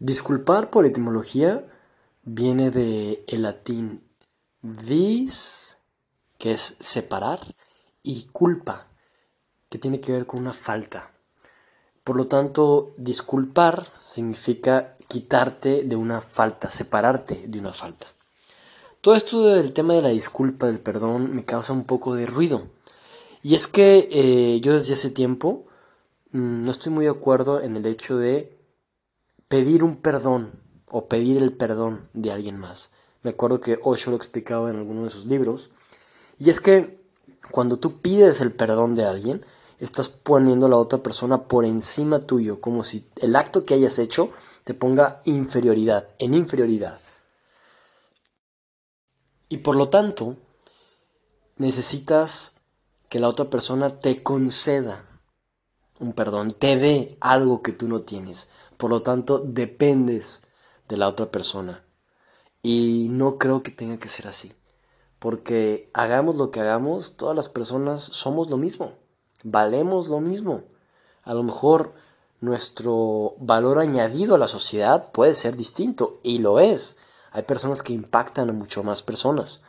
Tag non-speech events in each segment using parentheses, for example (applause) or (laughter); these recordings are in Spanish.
Disculpar por etimología viene de el latín dis, que es separar, y culpa, que tiene que ver con una falta. Por lo tanto, disculpar significa quitarte de una falta, separarte de una falta. Todo esto del tema de la disculpa, del perdón, me causa un poco de ruido. Y es que eh, yo desde hace tiempo mm, no estoy muy de acuerdo en el hecho de pedir un perdón o pedir el perdón de alguien más. Me acuerdo que Osho lo explicaba en alguno de sus libros. Y es que cuando tú pides el perdón de alguien, estás poniendo a la otra persona por encima tuyo, como si el acto que hayas hecho te ponga inferioridad, en inferioridad. Y por lo tanto, necesitas que la otra persona te conceda un perdón, te dé algo que tú no tienes. Por lo tanto, dependes de la otra persona. Y no creo que tenga que ser así. Porque hagamos lo que hagamos, todas las personas somos lo mismo. Valemos lo mismo. A lo mejor nuestro valor añadido a la sociedad puede ser distinto. Y lo es. Hay personas que impactan a mucho más personas.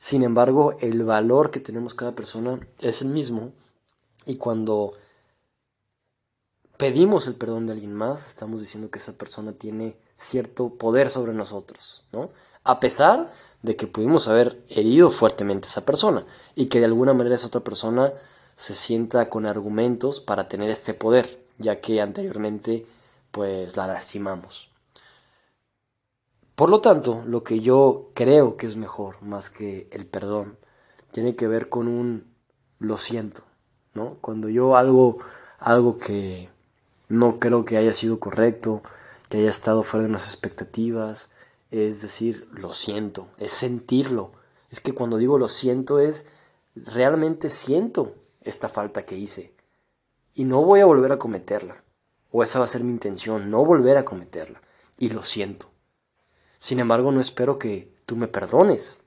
Sin embargo, el valor que tenemos cada persona es el mismo. Y cuando pedimos el perdón de alguien más, estamos diciendo que esa persona tiene cierto poder sobre nosotros, ¿no? A pesar de que pudimos haber herido fuertemente a esa persona y que de alguna manera esa otra persona se sienta con argumentos para tener este poder, ya que anteriormente pues la lastimamos. Por lo tanto, lo que yo creo que es mejor más que el perdón tiene que ver con un lo siento, ¿no? Cuando yo algo algo que no creo que haya sido correcto, que haya estado fuera de nuestras expectativas. Es decir, lo siento, es sentirlo. Es que cuando digo lo siento es realmente siento esta falta que hice. Y no voy a volver a cometerla. O esa va a ser mi intención, no volver a cometerla. Y lo siento. Sin embargo, no espero que tú me perdones.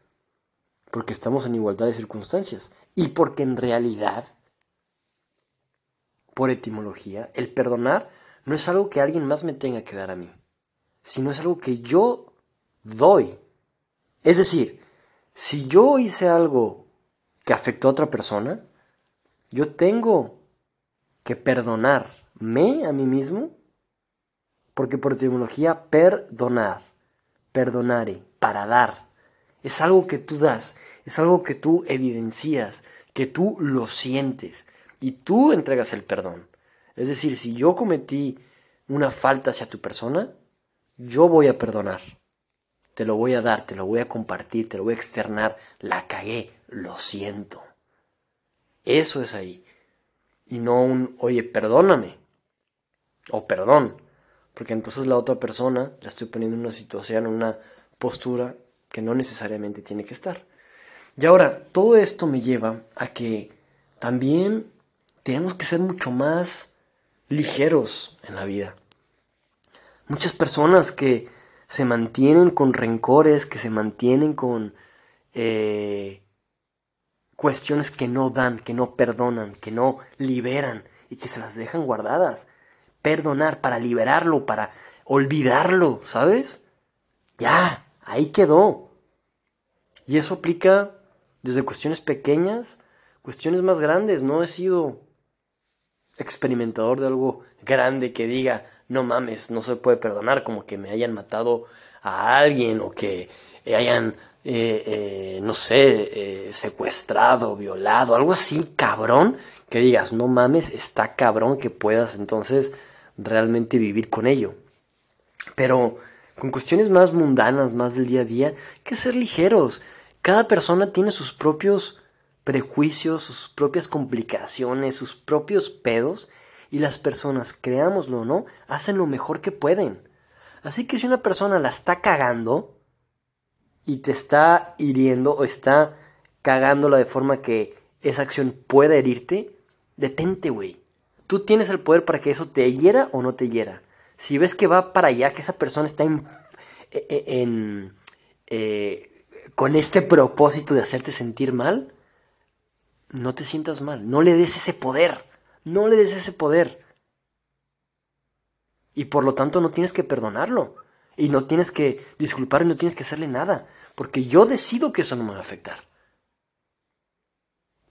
Porque estamos en igualdad de circunstancias. Y porque en realidad por etimología, el perdonar no es algo que alguien más me tenga que dar a mí, sino es algo que yo doy. Es decir, si yo hice algo que afectó a otra persona, yo tengo que perdonarme a mí mismo, porque por etimología perdonar, perdonare, para dar, es algo que tú das, es algo que tú evidencias, que tú lo sientes y tú entregas el perdón. Es decir, si yo cometí una falta hacia tu persona, yo voy a perdonar. Te lo voy a dar, te lo voy a compartir, te lo voy a externar. La cagué, lo siento. Eso es ahí. Y no un, oye, perdóname. O perdón. Porque entonces la otra persona la estoy poniendo en una situación, en una postura que no necesariamente tiene que estar. Y ahora, todo esto me lleva a que también tenemos que ser mucho más ligeros en la vida. Muchas personas que se mantienen con rencores, que se mantienen con eh, cuestiones que no dan, que no perdonan, que no liberan y que se las dejan guardadas. Perdonar para liberarlo, para olvidarlo, ¿sabes? Ya, ahí quedó. Y eso aplica desde cuestiones pequeñas, cuestiones más grandes. No he sido experimentador de algo grande que diga, no mames, no se puede perdonar, como que me hayan matado a alguien o que hayan, eh, eh, no sé, eh, secuestrado, violado, algo así cabrón, que digas, no mames, está cabrón que puedas entonces realmente vivir con ello. Pero con cuestiones más mundanas, más del día a día, que ser ligeros. Cada persona tiene sus propios prejuicios, sus propias complicaciones, sus propios pedos, y las personas, creámoslo o no, hacen lo mejor que pueden. Así que si una persona la está cagando y te está hiriendo o está cagándola de forma que esa acción pueda herirte, detente, güey. Tú tienes el poder para que eso te hiera o no te hiera. Si ves que va para allá, que esa persona está en, e, e, en, eh, con este propósito de hacerte sentir mal, no te sientas mal, no le des ese poder, no le des ese poder. Y por lo tanto no tienes que perdonarlo. Y no tienes que disculpar y no tienes que hacerle nada. Porque yo decido que eso no me va a afectar.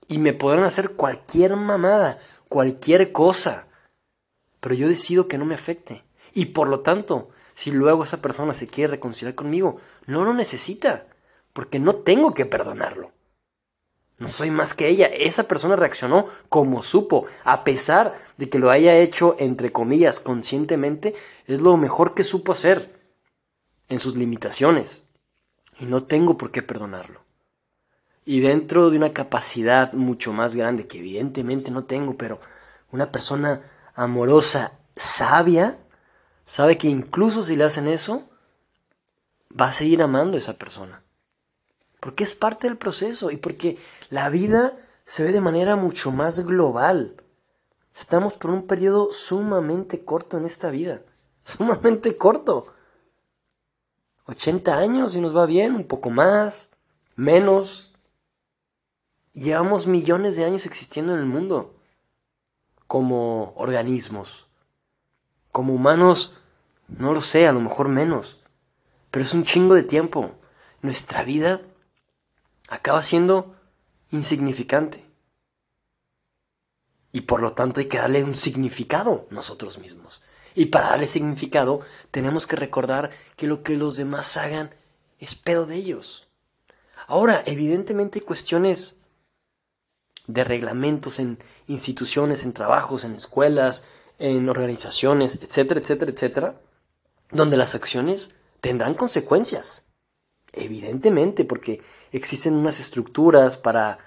Y me podrán hacer cualquier mamada, cualquier cosa. Pero yo decido que no me afecte. Y por lo tanto, si luego esa persona se quiere reconciliar conmigo, no lo necesita. Porque no tengo que perdonarlo. No soy más que ella. Esa persona reaccionó como supo. A pesar de que lo haya hecho, entre comillas, conscientemente, es lo mejor que supo hacer. En sus limitaciones. Y no tengo por qué perdonarlo. Y dentro de una capacidad mucho más grande, que evidentemente no tengo, pero una persona amorosa, sabia, sabe que incluso si le hacen eso, va a seguir amando a esa persona. Porque es parte del proceso y porque la vida se ve de manera mucho más global. Estamos por un periodo sumamente corto en esta vida. (laughs) Sumamente corto. 80 años y nos va bien, un poco más, menos. Llevamos millones de años existiendo en el mundo como organismos. Como humanos, no lo sé, a lo mejor menos. Pero es un chingo de tiempo. Nuestra vida acaba siendo insignificante. Y por lo tanto hay que darle un significado nosotros mismos. Y para darle significado tenemos que recordar que lo que los demás hagan es pedo de ellos. Ahora, evidentemente hay cuestiones de reglamentos en instituciones, en trabajos, en escuelas, en organizaciones, etcétera, etcétera, etcétera, donde las acciones tendrán consecuencias. Evidentemente, porque existen unas estructuras para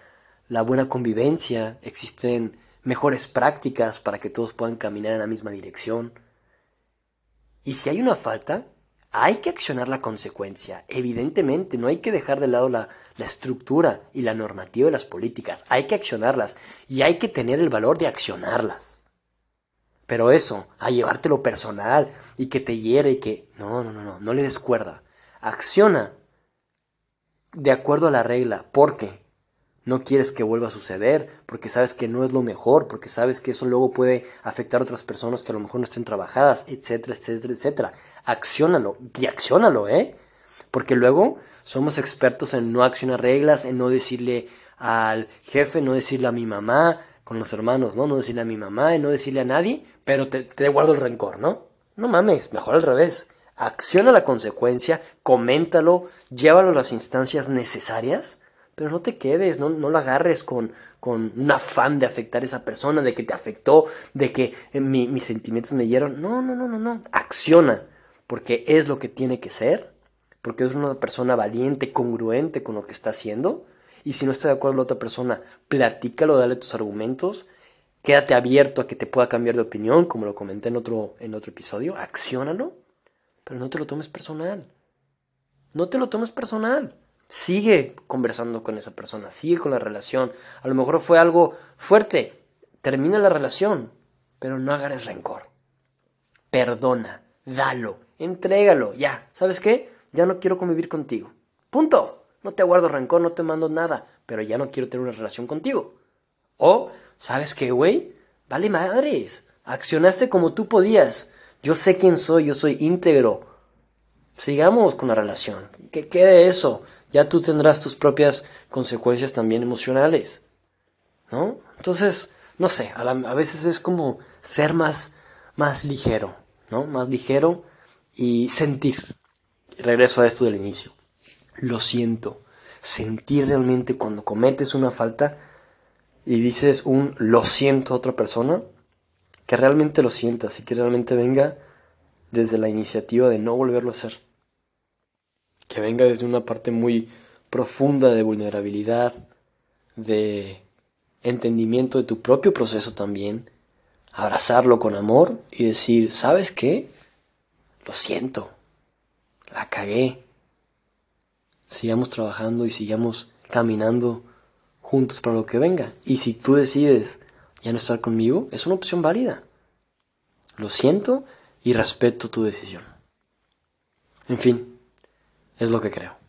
la buena convivencia, existen mejores prácticas para que todos puedan caminar en la misma dirección. Y si hay una falta, hay que accionar la consecuencia. Evidentemente, no hay que dejar de lado la, la, estructura y la normativa de las políticas. Hay que accionarlas y hay que tener el valor de accionarlas. Pero eso, a llevártelo personal y que te hiere y que... No, no, no, no, no le des cuerda. Acciona de acuerdo a la regla, porque no quieres que vuelva a suceder, porque sabes que no es lo mejor, porque sabes que eso luego puede afectar a otras personas que a lo mejor no estén trabajadas, etcétera, etcétera, etcétera. Acciónalo y acciónalo, ¿eh? Porque luego somos expertos en no accionar reglas, en no decirle al jefe, no decirle a mi mamá, con los hermanos, ¿no? No decirle a mi mamá, en no decirle a nadie, pero te, te guardo el rencor, ¿no? No mames, mejor al revés acciona la consecuencia, coméntalo, llévalo a las instancias necesarias, pero no te quedes, no, no lo agarres con, con un afán de afectar a esa persona, de que te afectó, de que eh, mis sentimientos me dieron. No, no, no, no, no. Acciona, porque es lo que tiene que ser, porque es una persona valiente, congruente con lo que está haciendo. Y si no está de acuerdo la otra persona, platícalo, dale tus argumentos, quédate abierto a que te pueda cambiar de opinión, como lo comenté en otro, en otro episodio, acciónalo pero no te lo tomes personal. No te lo tomes personal. Sigue conversando con esa persona, sigue con la relación. A lo mejor fue algo fuerte. Termina la relación, pero no agarres rencor. Perdona, dalo, entrégalo, ya. ¿Sabes qué? Ya no quiero convivir contigo. Punto. No te guardo rencor, no te mando nada, pero ya no quiero tener una relación contigo. O, ¿sabes qué, güey? Vale madres. Accionaste como tú podías. Yo sé quién soy, yo soy íntegro. Sigamos con la relación. Que quede eso. Ya tú tendrás tus propias consecuencias también emocionales. ¿No? Entonces, no sé, a, veces es como ser más, más ligero, ¿no? Más ligero y sentir. Regreso a esto del inicio. Lo siento. Sentir realmente cuando cometes una falta y dices un lo siento a otra persona, que realmente lo sientas y que realmente venga desde la iniciativa de no volverlo a hacer. Que venga desde una parte muy profunda de vulnerabilidad, de entendimiento de tu propio proceso también, abrazarlo con amor y decir, ¿sabes qué? Lo siento, la cagué. Sigamos trabajando y sigamos caminando juntos para lo que venga. Y si tú decides ya no estar conmigo, es una opción válida. Lo siento y respeto tu decisión. En fin, es lo que creo.